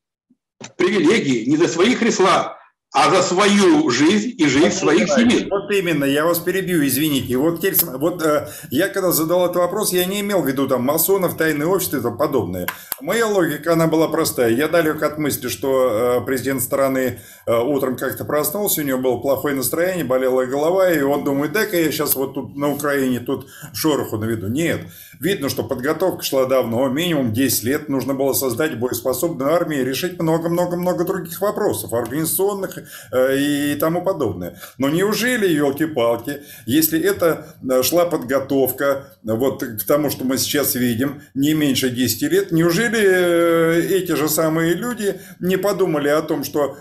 S2: привилегии, не за свои кресла, а за свою жизнь и жизнь вот своих семей.
S1: Вот именно, я вас перебью, извините. Вот, вот э, я когда задал этот вопрос, я не имел в виду там масонов, тайные общества и тому подобное. Моя логика, она была простая. Я далек от мысли, что э, президент страны э, утром как-то проснулся, у него было плохое настроение, болела голова, и он думает, дай-ка я сейчас вот тут на Украине тут шороху наведу. Нет. Видно, что подготовка шла давно, минимум 10 лет. Нужно было создать боеспособную армию и решить много-много-много других вопросов, организационных и тому подобное. Но неужели, елки-палки, если это э, шла подготовка вот к тому, что мы сейчас видим, не меньше 10 лет, неужели э, эти же самые люди не подумали о том, что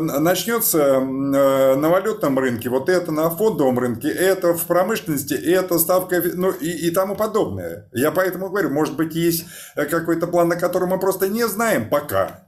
S1: начнется на валютном рынке, вот это на фондовом рынке, это в промышленности, это ставка, ну и, и тому подобное. Я поэтому говорю, может быть, есть какой-то план, о котором мы просто не знаем пока.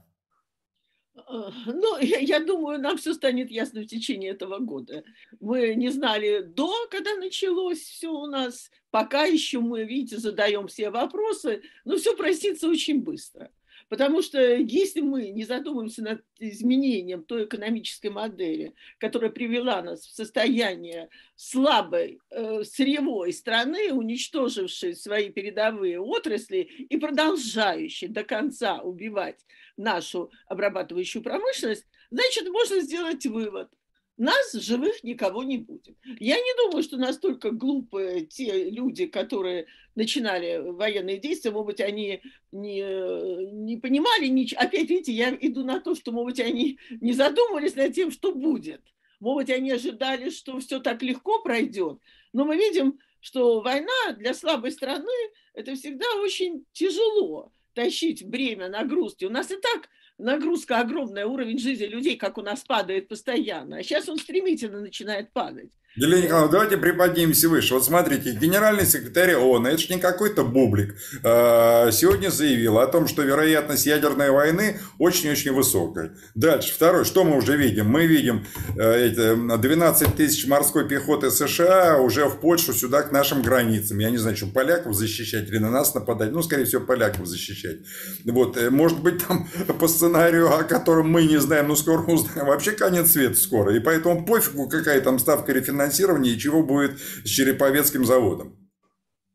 S3: Ну, я, я думаю, нам все станет ясно в течение этого года. Мы не знали до, когда началось все у нас, пока еще мы, видите, задаем все вопросы, но все простится очень быстро. Потому что если мы не задумаемся над изменением той экономической модели, которая привела нас в состояние слабой э, сырьевой страны, уничтожившей свои передовые отрасли и продолжающей до конца убивать нашу обрабатывающую промышленность, значит, можно сделать вывод – нас живых никого не будет. Я не думаю, что настолько глупые те люди, которые начинали военные действия, может быть, они не, не понимали ничего. Опять, видите, я иду на то, что, может быть, они не задумывались над тем, что будет. Может быть, они ожидали, что все так легко пройдет. Но мы видим, что война для слабой страны – это всегда очень тяжело тащить бремя нагрузки. У нас и так нагрузка огромная, уровень жизни людей, как у нас падает постоянно, а сейчас он стремительно начинает падать.
S1: Елена Николаевна, давайте приподнимемся выше. Вот смотрите, генеральный секретарь ООН, это же не какой-то бублик, а, сегодня заявил о том, что вероятность ядерной войны очень-очень высокая. Дальше, второе, что мы уже видим? Мы видим 12 э, тысяч морской пехоты США уже в Польшу, сюда, к нашим границам. Я не знаю, что поляков защищать или на нас нападать. Ну, скорее всего, поляков защищать. Вот, э, может быть, там по сценарию, о котором мы не знаем, но скоро узнаем. Вообще конец света скоро. И поэтому пофигу, какая там ставка рефинансирования финансирования и чего будет с Череповецким заводом.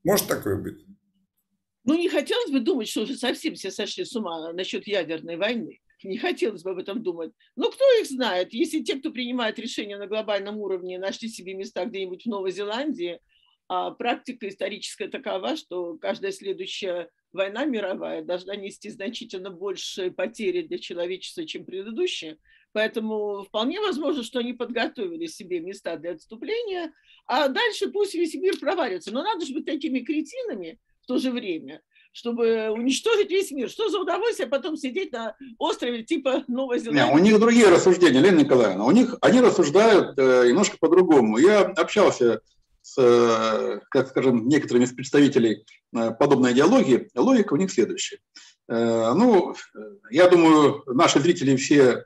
S1: Может такое быть?
S3: Ну, не хотелось бы думать, что уже совсем все сошли с ума насчет ядерной войны. Не хотелось бы об этом думать. Но кто их знает? Если те, кто принимает решения на глобальном уровне, нашли себе места где-нибудь в Новой Зеландии, а практика историческая такова, что каждая следующая война мировая должна нести значительно больше потери для человечества, чем предыдущая. Поэтому вполне возможно, что они подготовили себе места для отступления, а дальше пусть весь мир провалится. Но надо же быть такими кретинами в то же время, чтобы уничтожить весь мир. Что за удовольствие потом сидеть на острове типа Новой Зеландии?
S2: Не, у них другие рассуждения, Лена Николаевна. У них, они рассуждают э, немножко по-другому. Я общался с, э, как скажем, некоторыми из представителей э, подобной идеологии. Логика у них следующая. Э, ну, я думаю, наши зрители все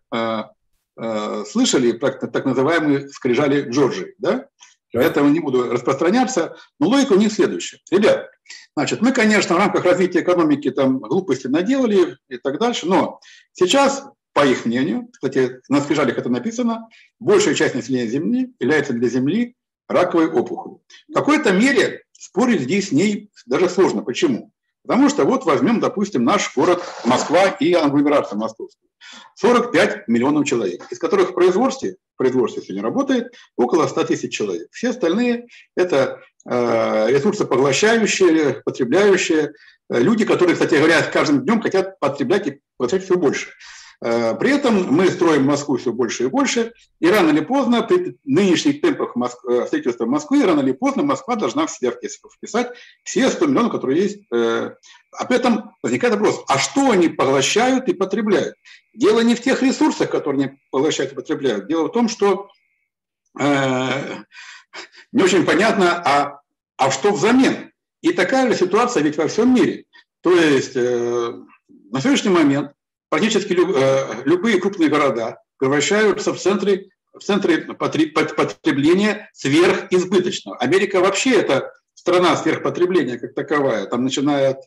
S2: э, слышали так, так называемые скрижали Джорджии, да? Поэтому не буду распространяться, но логика у них следующая. Ребят, значит, мы, конечно, в рамках развития экономики там глупости наделали и так дальше, но сейчас, по их мнению, кстати, на скрижалях это написано, большая часть населения Земли является для Земли раковой опухолью. В какой-то мере спорить здесь с ней даже сложно. Почему? Потому что вот возьмем, допустим, наш город Москва и агломерация московская. 45 миллионов человек, из которых в производстве, в производстве сегодня работает около 100 тысяч человек. Все остальные – это э, ресурсопоглощающие, потребляющие, э, люди, которые, кстати говоря, с каждым днем хотят потреблять и потреблять все больше. Э, при этом мы строим Москву все больше и больше, и рано или поздно при нынешних темпах. Э, строительства Москвы, рано или поздно Москва должна в себя вписать все 100 миллионов, которые есть. Э, а при этом возникает вопрос, а что они поглощают и потребляют? Дело не в тех ресурсах, которые они поглощают и потребляют. Дело в том, что э, не очень понятно, а, а что взамен. И такая же ситуация ведь во всем мире. То есть э, на сегодняшний момент практически э, любые крупные города превращаются в центры, в центры потребления сверхизбыточного. Америка вообще это страна сверхпотребления как таковая, там начиная от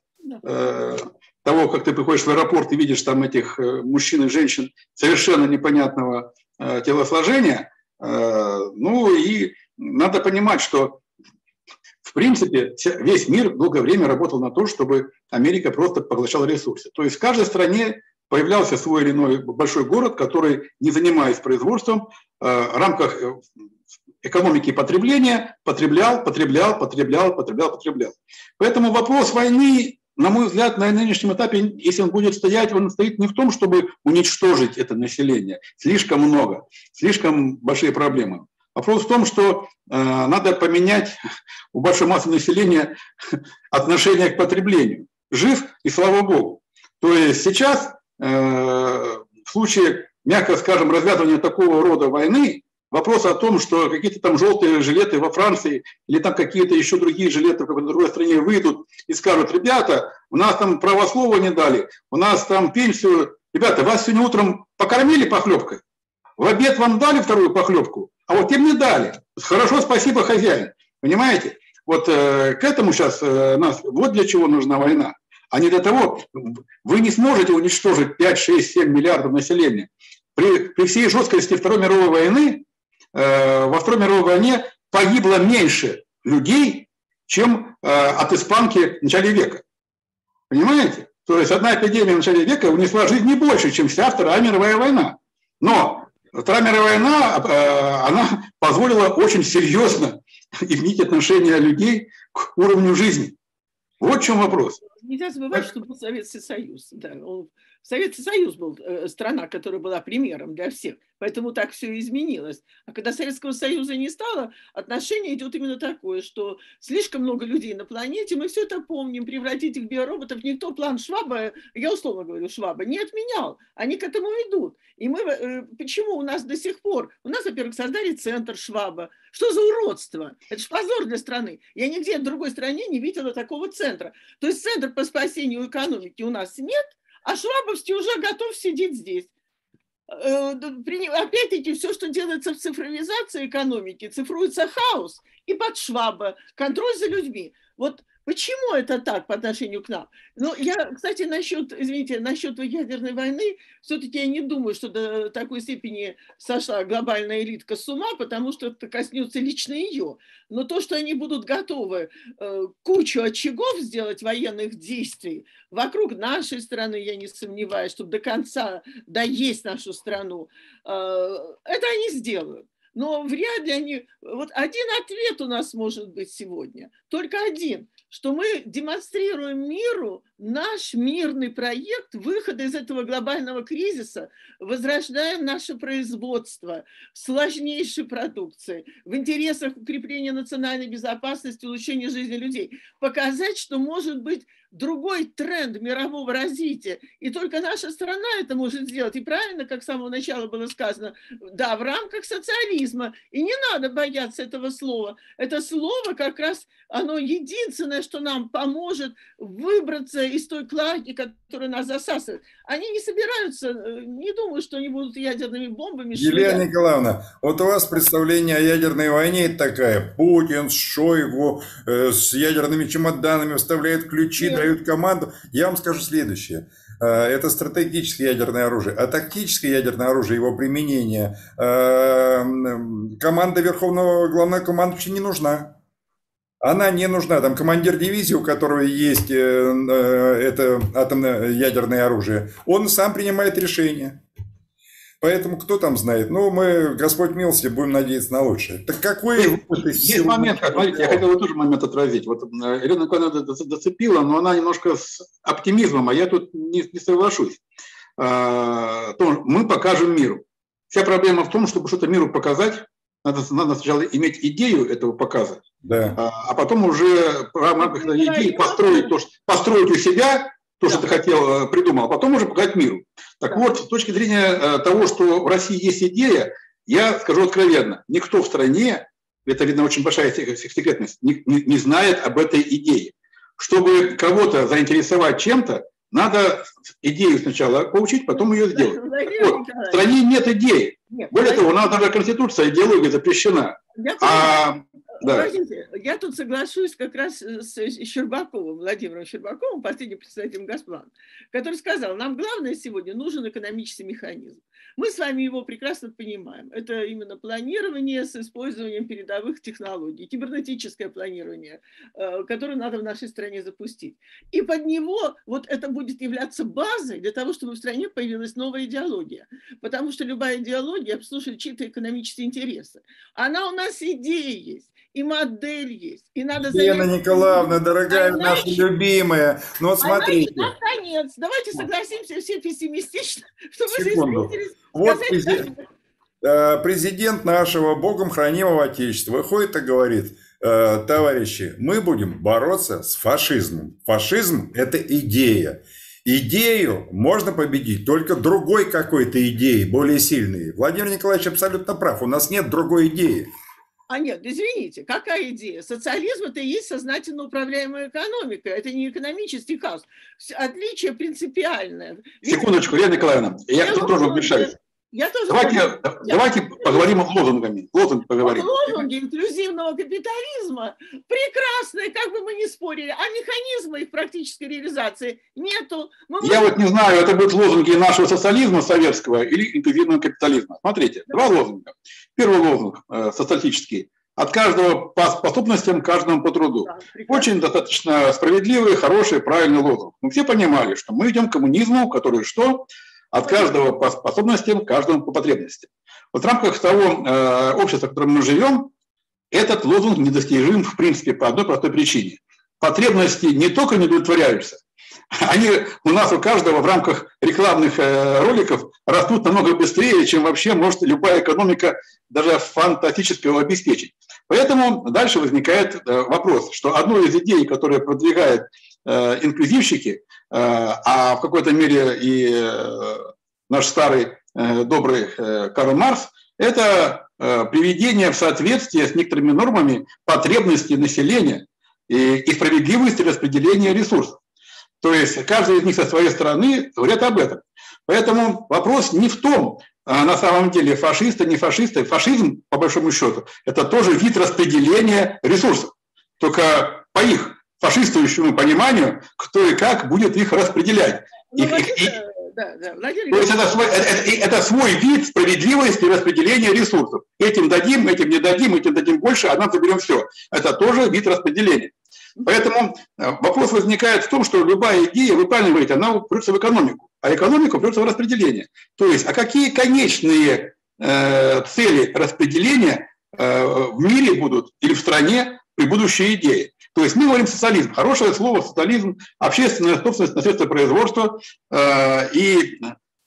S2: э, того, как ты приходишь в аэропорт и видишь там этих э, мужчин и женщин совершенно непонятного э, телосложения, э, ну и надо понимать, что в принципе весь мир долгое время работал на то, чтобы Америка просто поглощала ресурсы. То есть в каждой стране появлялся свой или иной большой город, который, не занимаясь производством, э, в рамках э, экономики потребления потреблял, потреблял, потреблял, потреблял, потреблял. Поэтому вопрос войны, на мой взгляд, на нынешнем этапе, если он будет стоять, он стоит не в том, чтобы уничтожить это население. Слишком много, слишком большие проблемы. Вопрос в том, что э, надо поменять у большой массы населения отношение к потреблению. Жив и слава богу. То есть сейчас в случае, мягко скажем, развязывания такого рода войны, вопрос о том, что какие-то там желтые жилеты во Франции или там какие-то еще другие жилеты в другой стране выйдут и скажут, ребята, у нас там правослово не дали, у нас там пенсию, ребята, вас сегодня утром покормили похлебкой, в обед вам дали вторую похлебку, а вот им не дали. Хорошо, спасибо, хозяин. Понимаете? Вот э, к этому сейчас э, нас, вот для чего нужна война а не для того, вы не сможете уничтожить 5, 6, 7 миллиардов населения. При, при всей жесткости Второй мировой войны, э, во Второй мировой войне погибло меньше людей, чем э, от испанки в начале века. Понимаете? То есть одна эпидемия в начале века унесла жизнь не больше, чем вся Вторая мировая война. Но Вторая мировая война, э, она позволила очень серьезно изменить отношение людей к уровню жизни. Вот в чем вопрос.
S3: Нельзя забывать, что был Советский Союз. Да, он, Советский Союз был э, страна, которая была примером для всех. Поэтому так все изменилось. А когда Советского Союза не стало, отношение идет именно такое, что слишком много людей на планете, мы все это помним, превратить их в биороботов. Никто план Шваба, я условно говорю Шваба, не отменял. Они к этому идут. И мы, э, почему у нас до сих пор? У нас, во-первых, создали центр Шваба. Что за уродство? Это же позор для страны. Я нигде в другой стране не видела такого центра. То есть центр по спасению экономики у нас нет, а Швабовский уже готов сидеть здесь. Э, опять-таки, все, что делается в цифровизации экономики, цифруется хаос и под шваба, контроль за людьми. Вот Почему это так по отношению к нам? Ну, я, кстати, насчет, извините, насчет ядерной войны, все-таки я не думаю, что до такой степени сошла глобальная элитка с ума, потому что это коснется лично ее. Но то, что они будут готовы э, кучу очагов сделать военных действий вокруг нашей страны, я не сомневаюсь, чтобы до конца доесть нашу страну, э, это они сделают. Но вряд ли они... Вот один ответ у нас может быть сегодня, только один – что мы демонстрируем миру наш мирный проект выхода из этого глобального кризиса, возрождаем наше производство сложнейшей продукции в интересах укрепления национальной безопасности, улучшения жизни людей. Показать, что может быть другой тренд мирового развития. И только наша страна это может сделать. И правильно, как с самого начала было сказано, да, в рамках социализма. И не надо бояться этого слова. Это слово как раз, оно единственное, что нам поможет выбраться из той клаки, которая нас засасывает. Они не собираются, э, не думают, что они будут ядерными бомбами.
S1: Елена Николаевна, вот у вас представление о ядерной войне такая. Путин с Шойгу э, с ядерными чемоданами вставляет ключи, Нет. дают команду. Я вам скажу следующее. Э, это стратегическое ядерное оружие. А тактическое ядерное оружие, его применение, э, команда Верховного Главного Командующего не нужна она не нужна. Там командир дивизии, у которого есть э, э, это атомное ядерное оружие, он сам принимает решение. Поэтому кто там знает? Ну, мы, Господь милости, будем надеяться на лучшее. Так какой...
S2: Есть момент, смотрите, я хотел тоже момент отразить. Вот э, Ирина Николаевна зацепила, но она немножко с оптимизмом, а я тут не, не соглашусь. то мы покажем миру. Вся проблема в том, чтобы что-то миру показать, надо, надо сначала иметь идею этого показа, да. а, а потом уже в рамках этой идеи построить, то, построить у себя то, что ты хотел, придумал, а потом уже показать миру. Так да. вот, с точки зрения того, что в России есть идея, я скажу откровенно, никто в стране, это, видно, очень большая секретность, не, не, не знает об этой идее. Чтобы кого-то заинтересовать чем-то, надо идею сначала получить, потом ее сделать. Вот, в стране нет идеи. Нет, Более того, у нас даже Конституция идеология запрещена.
S3: Я, а, да. я тут соглашусь как раз с Щербаковым, Владимиром Щербаковым, последним представителем Газплана, который сказал, нам главное сегодня нужен экономический механизм. Мы с вами его прекрасно понимаем. Это именно планирование с использованием передовых технологий, кибернетическое планирование, э, которое надо в нашей стране запустить. И под него вот это будет являться базой для того, чтобы в стране появилась новая идеология. Потому что любая идеология обслуживает чьи-то экономические интересы. Она у нас идея есть и модель есть, и надо...
S1: Елена Николаевна, дорогая а наша иначе, любимая, ну вот смотрите. А
S3: иначе, наконец, давайте согласимся все пессимистично, чтобы Секунду.
S1: Вот президент, э, президент нашего Богом хранимого Отечества выходит и говорит, э, товарищи, мы будем бороться с фашизмом. Фашизм – это идея. Идею можно победить только другой какой-то идеей, более сильной. Владимир Николаевич абсолютно прав. У нас нет другой идеи.
S3: А нет, извините, какая идея? Социализм это и есть сознательно управляемая экономика, это не экономический хаос. Отличие принципиальное.
S2: Секундочку, Лена Николаевна, я, я тут тоже вмешаюсь. Я тоже давайте, я, давайте я, поговорим я, лозунгами. Лозунг поговорим.
S3: Лозунги инклюзивного капитализма прекрасные, как бы мы ни спорили, а механизма их практической реализации нету.
S2: Мы я можем... вот не знаю, это будут лозунги нашего социализма советского или инклюзивного капитализма. Смотрите, да. два лозунга. Первый лозунг э, социалистический. От каждого по способностям, каждому по труду. Да, Очень достаточно справедливый, хороший, правильный лозунг. Мы все понимали, что мы идем к коммунизму, который что? От каждого по способностям, каждому по потребностям. Вот в рамках того э, общества, в котором мы живем, этот лозунг недостижим в принципе по одной простой причине. Потребности не только не удовлетворяются, они у нас у каждого в рамках рекламных э, роликов растут намного быстрее, чем вообще может любая экономика даже фантастического обеспечить. Поэтому дальше возникает э, вопрос, что одной из идей, которые продвигают э, инклюзивщики, а в какой-то мере и наш старый добрый Карл Марс, это приведение в соответствие с некоторыми нормами потребностей населения и, и справедливости распределения ресурсов. То есть каждый из них со своей стороны говорят об этом. Поэтому вопрос не в том, а на самом деле фашисты, не фашисты. Фашизм, по большому счету, это тоже вид распределения ресурсов. Только по их фашистующему пониманию, кто и как будет их распределять. Ну, их, их, их, да, да. То есть это свой, это, это свой вид справедливости распределения ресурсов. Этим дадим, этим не дадим, этим дадим больше, а нам заберем все. Это тоже вид распределения. Поэтому э, вопрос возникает в том, что любая идея, вы правильно говорите, она упрется в экономику, а экономика упрется в распределение. То есть, а какие конечные э, цели распределения э, в мире будут или в стране при будущей идее? То есть мы говорим социализм. Хорошее слово социализм, общественная собственность на средства производства. Э, и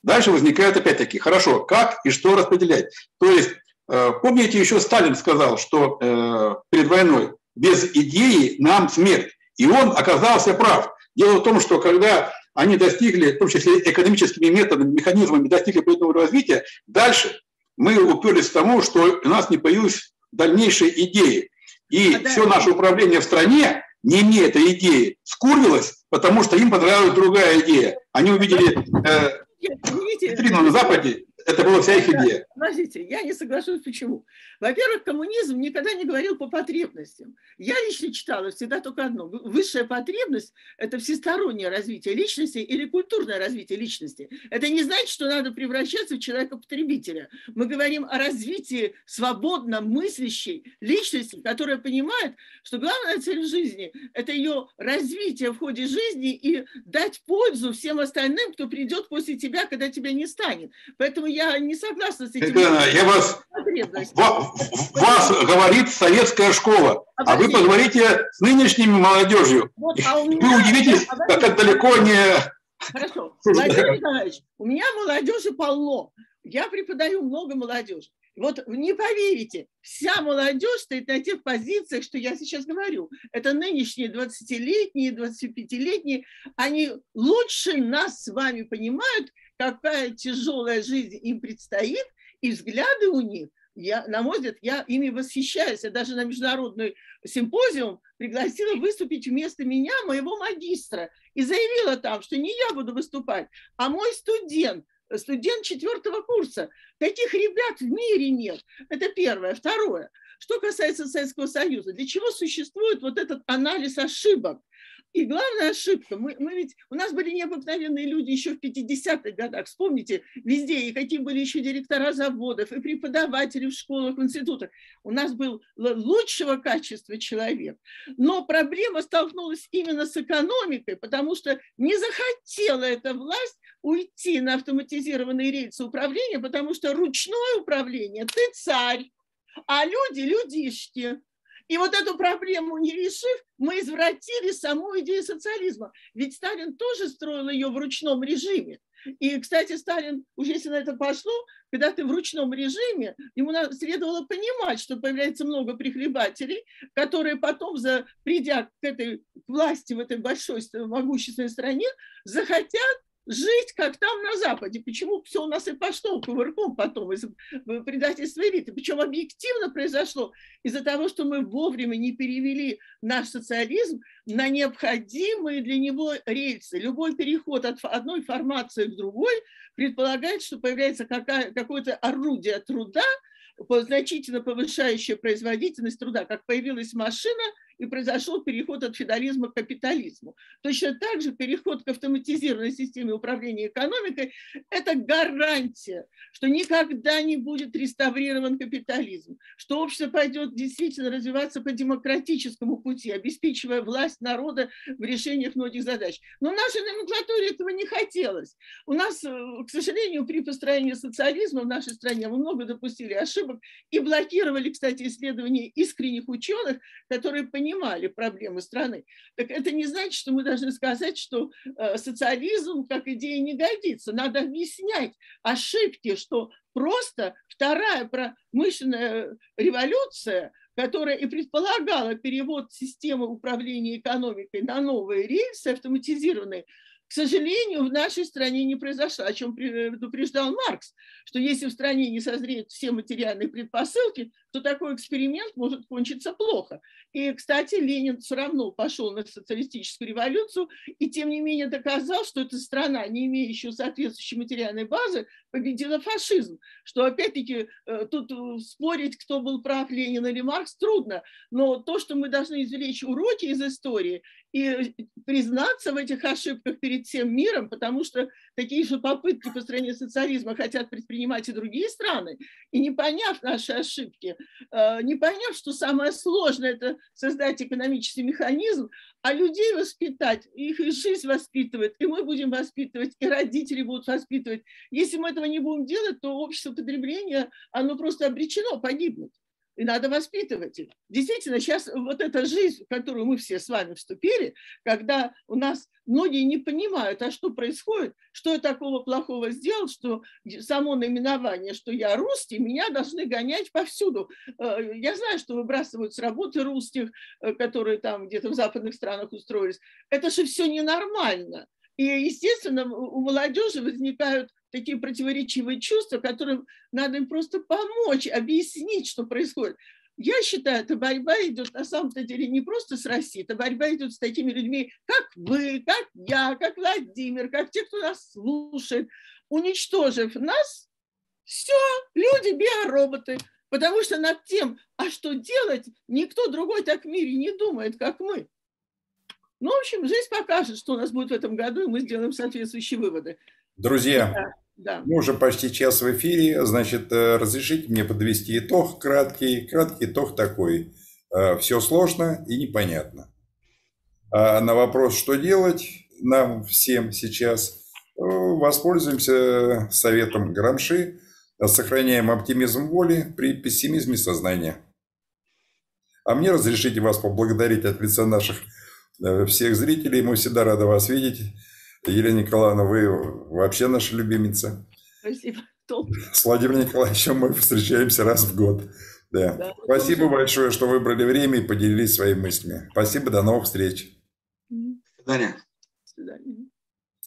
S2: дальше возникает опять-таки, хорошо, как и что распределять. То есть э, помните, еще Сталин сказал, что э, перед войной без идеи нам смерть. И он оказался прав. Дело в том, что когда они достигли, в том числе экономическими методами, механизмами достигли определенного развития, дальше мы уперлись к тому, что у нас не появилась дальнейшей идеи. И а все да. наше управление в стране, не имея этой идеи, скурвилось, потому что им понравилась другая идея. Они увидели э, витрину на Западе, это была вся их идея.
S3: Подождите, я не соглашусь, почему. Во-первых, коммунизм никогда не говорил по потребностям. Я лично читала всегда только одно. Высшая потребность – это всестороннее развитие личности или культурное развитие личности. Это не значит, что надо превращаться в человека-потребителя. Мы говорим о развитии свободно мыслящей личности, которая понимает, что главная цель жизни – это ее развитие в ходе жизни и дать пользу всем остальным, кто придет после тебя, когда тебя не станет. Поэтому я не согласна с этим.
S2: Это, я вас, вас говорит советская школа, а вы поговорите с нынешними молодежью. Вот, а вы удивитесь, а как далеко не
S3: Хорошо. Владимир Николаевич, у меня молодежи полно. Я преподаю много молодежи. Вот не поверите, вся молодежь стоит на тех позициях, что я сейчас говорю. Это нынешние 20-летние, 25-летние. Они лучше нас с вами понимают, какая тяжелая жизнь им предстоит, и взгляды у них я, на мой взгляд, я ими восхищаюсь. Я даже на международный симпозиум пригласила выступить вместо меня моего магистра и заявила там, что не я буду выступать, а мой студент, студент четвертого курса. Таких ребят в мире нет. Это первое. Второе. Что касается Советского Союза, для чего существует вот этот анализ ошибок? И главная ошибка, мы, мы ведь, у нас были необыкновенные люди еще в 50-х годах, вспомните, везде, и какие были еще директора заводов, и преподаватели в школах, в институтах. У нас был лучшего качества человек. Но проблема столкнулась именно с экономикой, потому что не захотела эта власть уйти на автоматизированные рельсы управления, потому что ручное управление, ты царь, а люди – людишки. И вот эту проблему не решив, мы извратили саму идею социализма. Ведь Сталин тоже строил ее в ручном режиме. И, кстати, Сталин, уже если на это пошло, когда ты в ручном режиме, ему следовало понимать, что появляется много прихлебателей, которые потом, за, придя к этой власти в этой большой могущественной стране, захотят жить, как там на Западе. Почему все у нас и пошло кувырком потом из предательства элиты? Причем объективно произошло из-за того, что мы вовремя не перевели наш социализм на необходимые для него рельсы. Любой переход от одной формации к другой предполагает, что появляется какое-то орудие труда, значительно повышающее производительность труда, как появилась машина – и произошел переход от феодализма к капитализму. Точно так же переход к автоматизированной системе управления экономикой – это гарантия, что никогда не будет реставрирован капитализм, что общество пойдет действительно развиваться по демократическому пути, обеспечивая власть народа в решениях многих задач. Но нашей номенклатуре этого не хотелось. У нас, э, к сожалению, при построении социализма в нашей стране мы много допустили ошибок и блокировали, кстати, исследования искренних ученых, которые понимали, понимали проблемы страны. Так это не значит, что мы должны сказать, что э, социализм как идея не годится. Надо объяснять ошибки, что просто вторая промышленная революция которая и предполагала перевод системы управления экономикой на новые рельсы автоматизированные, к сожалению, в нашей стране не произошло, о чем предупреждал Маркс, что если в стране не созреют все материальные предпосылки, то такой эксперимент может кончиться плохо. И, кстати, Ленин все равно пошел на социалистическую революцию и, тем не менее, доказал, что эта страна, не имеющая соответствующей материальной базы, победила фашизм. Что, опять-таки, э, тут э, спорить, кто был прав, Ленин или Маркс, трудно. Но то, что мы должны извлечь уроки из истории и признаться в этих ошибках перед всем миром, потому что такие же попытки построения социализма хотят предпринимать и другие страны, и не поняв наши ошибки, э, не поняв, что самое сложное – это создать экономический механизм, а людей воспитать, их и жизнь воспитывает, и мы будем воспитывать, и родители будут воспитывать. Если мы этого не будем делать, то общество потребления, оно просто обречено погибнуть и надо воспитывать их. Действительно, сейчас вот эта жизнь, в которую мы все с вами вступили, когда у нас многие не понимают, а что происходит, что я такого плохого сделал, что само наименование, что я русский, меня должны гонять повсюду. Э, я знаю, что выбрасывают с работы русских, э, которые там где-то в западных странах устроились. Это же все ненормально. И, естественно, у молодежи возникают такие противоречивые чувства, которым надо им просто помочь, объяснить, что происходит. Я считаю, эта борьба идет на самом-то деле не просто с Россией, эта борьба идет с такими людьми, как вы, как я, как Владимир, как те, кто нас слушает. Уничтожив нас, все, люди биороботы. Потому что над тем, а что делать, никто другой так в мире не думает, как мы. Ну, в общем, жизнь покажет, что у нас будет в этом году, и мы сделаем соответствующие выводы.
S1: Друзья, да, да. мы уже почти час в эфире, значит, э, разрешите мне подвести итог краткий. Краткий итог такой. Э, Все сложно и непонятно. А на вопрос, что делать нам всем сейчас, э, воспользуемся советом Грамши, сохраняем оптимизм воли при пессимизме сознания. А мне разрешите вас поблагодарить от лица наших всех зрителей. Мы всегда рады вас видеть. Елена Николаевна, вы вообще наша любимица.
S3: Спасибо.
S1: С Владимиром Николаевичем мы встречаемся раз в год. Да. да Спасибо тоже. большое, что выбрали время и поделились своими мыслями. Спасибо, до новых встреч.
S2: До свидания.
S3: До свидания.